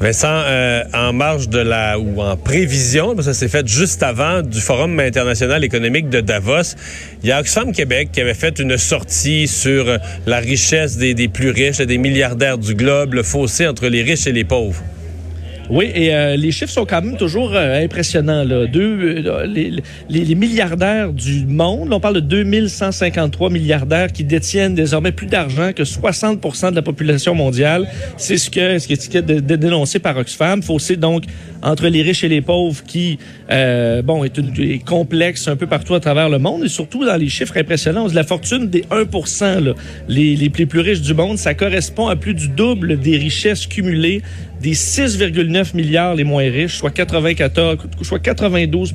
Vincent, euh, en marge de la ou en prévision, parce ça s'est fait juste avant du Forum international économique de Davos, il y a Oxfam Québec qui avait fait une sortie sur euh, la richesse des, plus riches, des milliardaires du globe, le fossé entre les riches et les pauvres. Oui, et euh, les chiffres sont quand même toujours euh, impressionnants. Là. Deux, euh, les, les, les, milliardaires du monde, on parle de 2153 milliardaires qui détiennent désormais plus d'argent que 60 de la population mondiale. C'est ce que ce qui est dénoncé par Oxfam. Fossé donc entre les riches et les pauvres qui, euh, bon, est, une, est, complexe un peu partout à travers le monde et surtout dans les chiffres impressionnants. La fortune des 1 là, les, les plus riches du monde, ça correspond à plus du double des richesses cumulées des 6,9 milliards les moins riches, soit 94, soit 92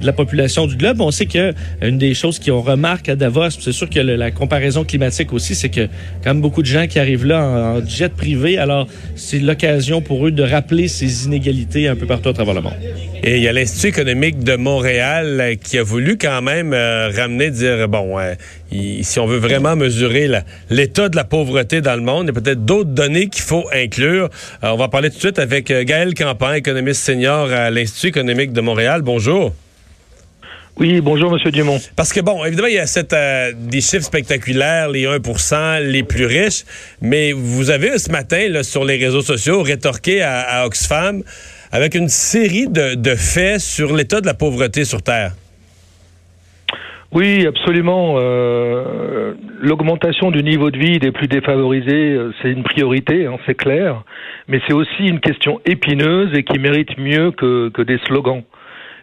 de la population du globe. On sait que une des choses qu'on remarque à Davos, c'est sûr que la comparaison climatique aussi, c'est que quand même beaucoup de gens qui arrivent là en, jet privé, alors c'est l'occasion pour eux de rappeler ces inégalités un peu partout à travers le monde. Et il y a l'Institut économique de Montréal euh, qui a voulu quand même euh, ramener, dire, bon, euh, il, si on veut vraiment mesurer l'état de la pauvreté dans le monde, il y a peut-être d'autres données qu'il faut inclure. on va parler tout de suite avec Gaël Campan, économiste senior à l'Institut économique de Montréal. Bonjour. Oui, bonjour, Monsieur Dumont. Parce que, bon, évidemment, il y a cette, euh, des chiffres spectaculaires, les 1 les plus riches, mais vous avez ce matin, là, sur les réseaux sociaux, rétorqué à, à Oxfam avec une série de, de faits sur l'état de la pauvreté sur Terre. Oui, absolument. Euh, L'augmentation du niveau de vie des plus défavorisés, c'est une priorité, hein, c'est clair, mais c'est aussi une question épineuse et qui mérite mieux que, que des slogans.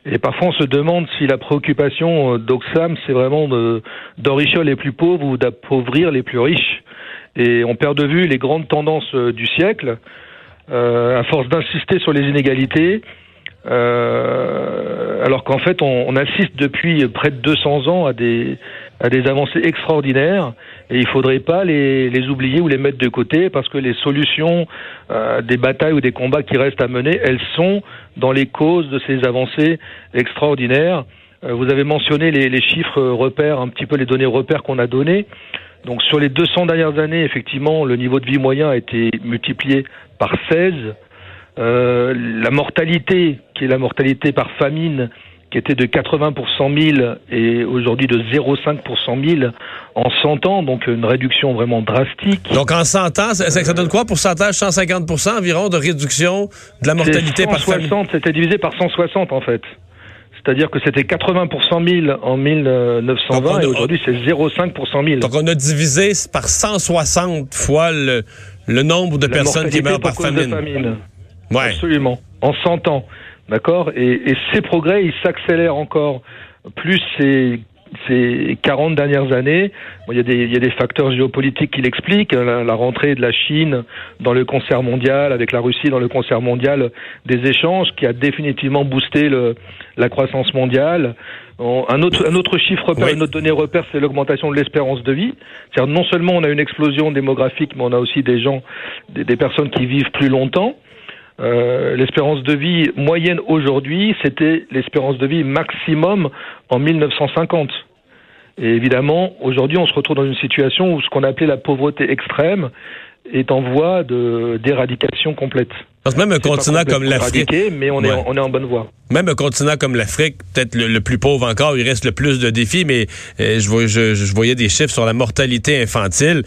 Et parfois, on se demande si la préoccupation d'Oxfam, c'est vraiment d'enrichir les plus pauvres ou d'appauvrir les plus riches. Et on perd de vue les grandes tendances du siècle. Euh, à force d'insister sur les inégalités, euh, alors qu'en fait, on, assiste depuis près de 200 ans à des, à des avancées extraordinaires et il faudrait pas les, oublier ou les mettre de côté parce que les solutions euh, des batailles ou des combats qui restent à mener, elles sont dans les causes de ces avancées extraordinaires. Euh, vous avez mentionné les, les, chiffres repères, un petit peu les données repères qu'on a données. Donc sur les 200 dernières années, effectivement, le niveau de vie moyen a été multiplié par 16. Euh, la mortalité, qui est la mortalité par famine, qui était de 80 pour 100 000 et aujourd'hui de 0,5 pour 100 000 en 100 ans, donc une réduction vraiment drastique. Donc en 100 ans, ça, ça donne quoi? Pourcentage 150 environ de réduction de la mortalité par famille C'était divisé par 160 en fait. C'est-à-dire que c'était 80 pour 100 000 en 1920 a, et aujourd'hui c'est 0,5 pour 100 000. Donc on a divisé par 160 fois le, le nombre de la personnes qui meurent par famine. famine. Ouais. Absolument. En 100 ans. D'accord? Et, et, ces progrès, ils s'accélèrent encore. Plus ces, ces 40 dernières années, bon, il, y a des, il y a des facteurs géopolitiques qui l'expliquent. La, la, rentrée de la Chine dans le concert mondial, avec la Russie dans le concert mondial des échanges, qui a définitivement boosté le, la croissance mondiale. Un autre, un autre chiffre repère, oui. une autre donnée repère, c'est l'augmentation de l'espérance de vie. C'est-à-dire non seulement on a une explosion démographique, mais on a aussi des gens, des, des personnes qui vivent plus longtemps. Euh, l'espérance de vie moyenne aujourd'hui, c'était l'espérance de vie maximum en 1950. Et évidemment, aujourd'hui, on se retrouve dans une situation où ce qu'on appelait la pauvreté extrême est en voie d'éradication complète. Parce que même un continent comme l'Afrique. Mais on, ouais. est en, on est en bonne voie. Même un continent comme l'Afrique, peut-être le, le, plus pauvre encore, il reste le plus de défis, mais euh, je, je, je, voyais des chiffres sur la mortalité infantile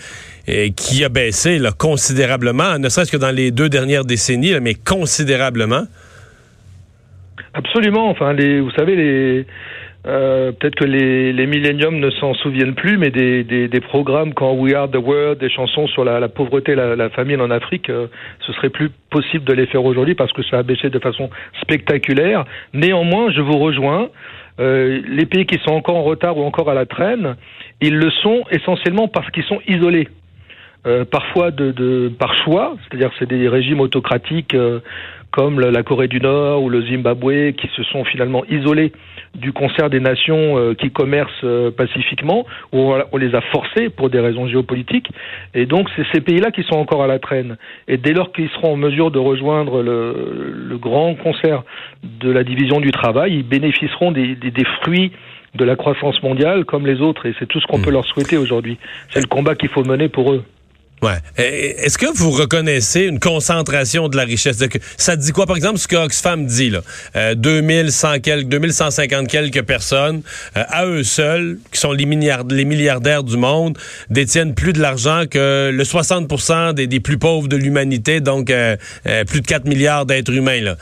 euh, qui a baissé là, considérablement, ne serait-ce que dans les deux dernières décennies, là, mais considérablement. Absolument. Enfin, les, vous savez, les. Euh, peut-être que les, les milléniums ne s'en souviennent plus, mais des, programmes quand We Are the World, des chansons sur la, la pauvreté, la, la, famine en Afrique, euh, ce serait plus possible de les faire aujourd'hui parce que ça a baissé de façon spectaculaire. Néanmoins, je vous rejoins. Euh, les pays qui sont encore en retard ou encore à la traîne, ils le sont essentiellement parce qu'ils sont isolés. Euh, parfois de, de, par choix, c'est-à-dire c'est des régimes autocratiques euh, comme la Corée du Nord ou le Zimbabwe qui se sont finalement isolés du concert des nations euh, qui commercent pacifiquement, où on, les a forcés pour des raisons géopolitiques. Et donc c'est ces pays-là qui sont encore à la traîne. Et dès lors qu'ils seront en mesure de rejoindre le, le, grand concert de la division du travail, ils bénéficieront des, des, des fruits de la croissance mondiale comme les autres. Et c'est tout ce qu'on mmh. peut leur souhaiter aujourd'hui. C'est le combat qu'il faut mener pour eux. Ouais. Est-ce que vous reconnaissez une concentration de la richesse? Ça dit quoi, par exemple, ce que Oxfam dit, là? Euh, 2100 quelques, 2150 quelques personnes, euh, à eux seuls, qui sont les, les, milliardaires du monde, détiennent plus de l'argent que le 60 des, des, plus pauvres de l'humanité, donc euh, euh, plus de 4 milliards d'êtres humains. Là.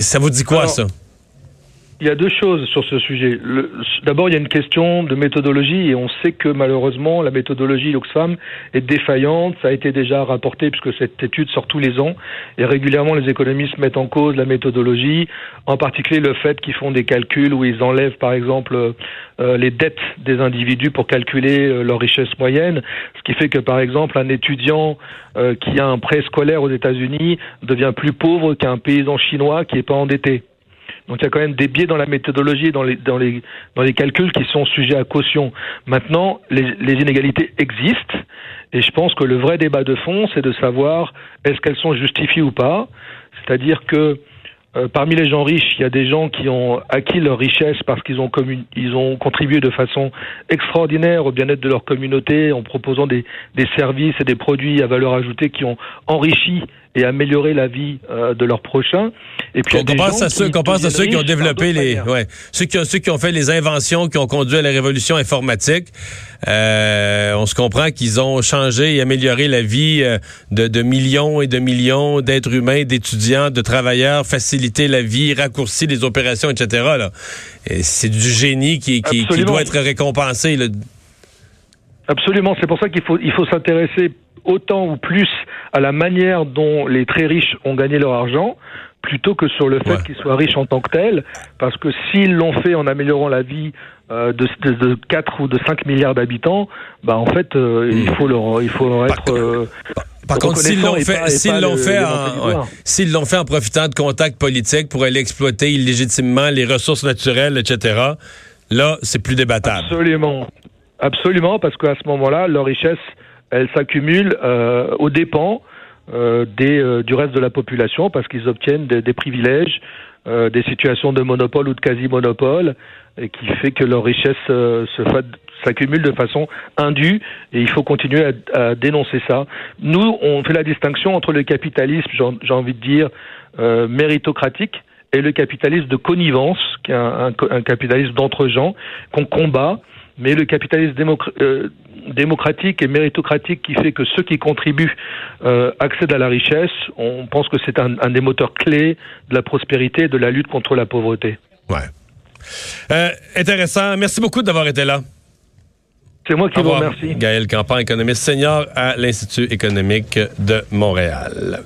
ça vous dit quoi, ça? Il y a deux choses sur ce sujet. D'abord, il y a une question de méthodologie et on sait que malheureusement la méthodologie Oxfam est défaillante. Ça a été déjà rapporté puisque cette étude sort tous les ans et régulièrement les économistes mettent en cause la méthodologie, en particulier le fait qu'ils font des calculs où ils enlèvent par exemple euh, les dettes des individus pour calculer euh, leur richesse moyenne, ce qui fait que par exemple un étudiant euh, qui a un prêt scolaire aux États-Unis devient plus pauvre qu'un paysan chinois qui n'est pas endetté. Donc il y a quand même des biais dans la méthodologie, dans les, dans les, dans les calculs qui sont sujets à caution. Maintenant, les, les inégalités existent et je pense que le vrai débat de fond, c'est de savoir est-ce qu'elles sont justifiées ou pas. C'est-à-dire que euh, parmi les gens riches, il y a des gens qui ont acquis leur richesse parce qu'ils ont, ils ont contribué de façon extraordinaire au bien-être de leur communauté en proposant des, des services et des produits à valeur ajoutée qui ont enrichi et amélioré la vie euh, de leurs prochains. Et puis, on pense à ceux, pense à ceux qui ont développé les, ouais, ceux qui ont, ceux qui ont fait les inventions qui ont conduit à la révolution informatique. Euh, on se comprend qu'ils ont changé et amélioré la vie euh, de, de millions et de millions d'êtres humains, d'étudiants, de travailleurs, facilité la vie, raccourci les opérations, etc. Là. c'est du génie qui, qui, qui doit être récompensé. Là. Absolument. C'est pour ça qu'il faut, il faut s'intéresser autant ou plus à la manière dont les très riches ont gagné leur argent plutôt que sur le fait qu'ils soient riches en tant que tels, parce que s'ils l'ont fait en améliorant la vie euh, de, de, de, 4 ou de 5 milliards d'habitants, bah en fait, euh, il faut leur, il faut leur être... Euh, par contre, s'ils l'ont fait, s'ils l'ont fait, en, s'ils l'ont fait en profitant de contacts politiques pour aller exploiter illégitimement les ressources naturelles, etc., là, c'est plus débattable. Absolument, absolument, parce qu'à ce moment-là, leur richesse, elle s'accumule euh, aux dépens euh, des, euh, du reste de la population parce qu'ils obtiennent des, des privilèges, euh, des situations de monopole ou de quasi-monopole, et qui fait que leur richesse euh, se s'accumule de façon indue et il faut continuer à, à, dénoncer ça. Nous, on fait la distinction entre le capitalisme, j'ai envie de dire, euh, méritocratique et le capitalisme de connivence, qui est un, un, un capitalisme d'entre gens qu'on combat, mais le capitalisme euh, démocratique et méritocratique qui fait que ceux qui contribuent euh, accèdent à la richesse, on pense que c'est un, un, des moteurs clés de la prospérité et de la lutte contre la pauvreté. Ouais. Euh, intéressant. Merci beaucoup d'avoir été là. C'est moi qui vous remercie. Gaël Campan, économiste senior à l'Institut économique de Montréal.